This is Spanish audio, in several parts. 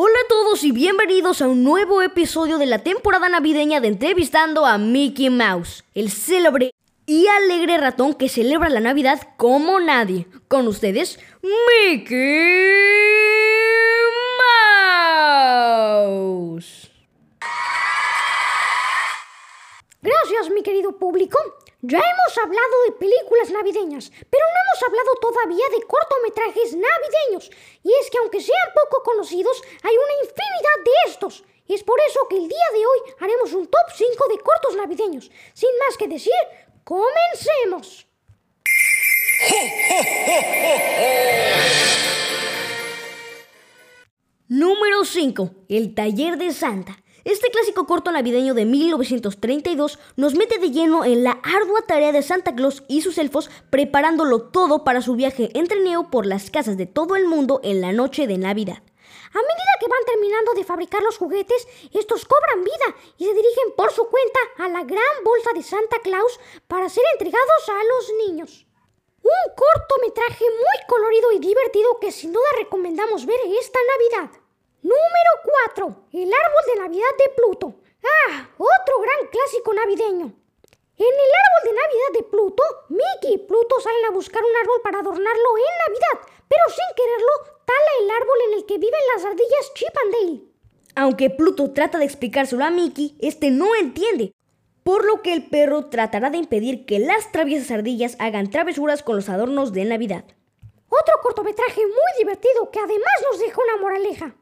Saludos y bienvenidos a un nuevo episodio de la temporada navideña de Entrevistando a Mickey Mouse, el célebre y alegre ratón que celebra la Navidad como nadie. Con ustedes, Mickey Mouse. Gracias, mi querido público. Ya hemos hablado de películas navideñas, pero no hemos hablado todavía de cortometrajes navideños. Y es que aunque sean poco conocidos, hay una infinidad de estos. Y es por eso que el día de hoy haremos un top 5 de cortos navideños. Sin más que decir, comencemos. Número 5. El taller de Santa. Este clásico corto navideño de 1932 nos mete de lleno en la ardua tarea de Santa Claus y sus elfos preparándolo todo para su viaje en trineo por las casas de todo el mundo en la noche de Navidad. A medida que van terminando de fabricar los juguetes, estos cobran vida y se dirigen por su cuenta a la gran bolsa de Santa Claus para ser entregados a los niños. Un cortometraje muy colorido y divertido que sin duda recomendamos ver esta Navidad. Número 4. El árbol de Navidad de Pluto. Ah, otro gran clásico navideño. En el árbol de Navidad de Pluto, Mickey y Pluto salen a buscar un árbol para adornarlo en Navidad, pero sin quererlo, tala el árbol en el que viven las ardillas Chip and Dale. Aunque Pluto trata de explicárselo a Mickey, este no entiende, por lo que el perro tratará de impedir que las traviesas ardillas hagan travesuras con los adornos de Navidad. Otro cortometraje muy divertido que además nos deja una moraleja.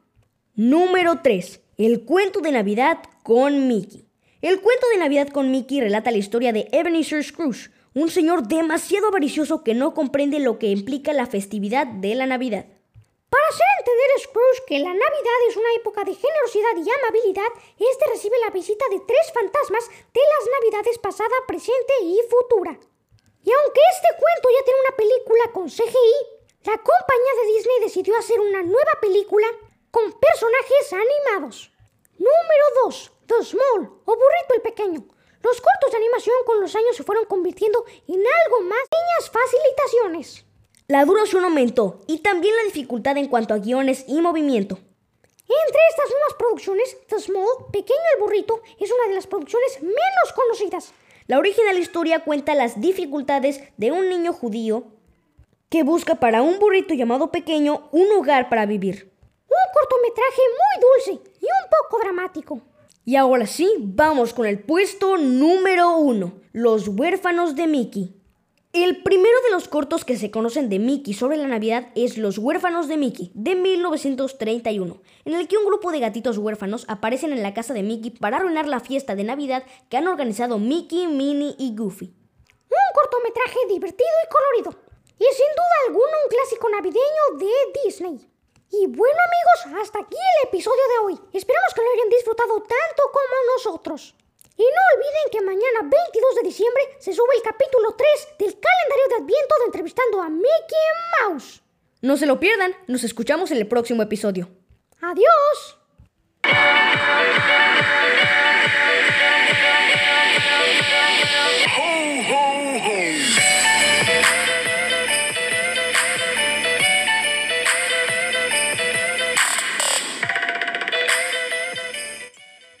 Número 3. El cuento de Navidad con Mickey. El cuento de Navidad con Mickey relata la historia de Ebenezer Scrooge, un señor demasiado avaricioso que no comprende lo que implica la festividad de la Navidad. Para hacer entender a Scrooge que la Navidad es una época de generosidad y amabilidad, este recibe la visita de tres fantasmas de las Navidades pasada, presente y futura. Y aunque este cuento ya tiene una película con CGI, la compañía de Disney decidió hacer una nueva película con personajes animados. Número 2. The Small o Burrito el Pequeño. Los cortos de animación con los años se fueron convirtiendo en algo más pequeñas facilitaciones. La duración aumentó y también la dificultad en cuanto a guiones y movimiento. Entre estas nuevas producciones, The Small, Pequeño el Burrito, es una de las producciones menos conocidas. La original historia cuenta las dificultades de un niño judío que busca para un burrito llamado Pequeño un hogar para vivir cortometraje muy dulce y un poco dramático. Y ahora sí, vamos con el puesto número uno, Los huérfanos de Mickey. El primero de los cortos que se conocen de Mickey sobre la Navidad es Los huérfanos de Mickey, de 1931, en el que un grupo de gatitos huérfanos aparecen en la casa de Mickey para arruinar la fiesta de Navidad que han organizado Mickey, Minnie y Goofy. Un cortometraje divertido y colorido, y sin duda alguna un clásico navideño de Disney. Y bueno amigos, hasta aquí el episodio de hoy. Esperamos que lo hayan disfrutado tanto como nosotros. Y no olviden que mañana 22 de diciembre se sube el capítulo 3 del calendario de Adviento de entrevistando a Mickey Mouse. No se lo pierdan, nos escuchamos en el próximo episodio. Adiós.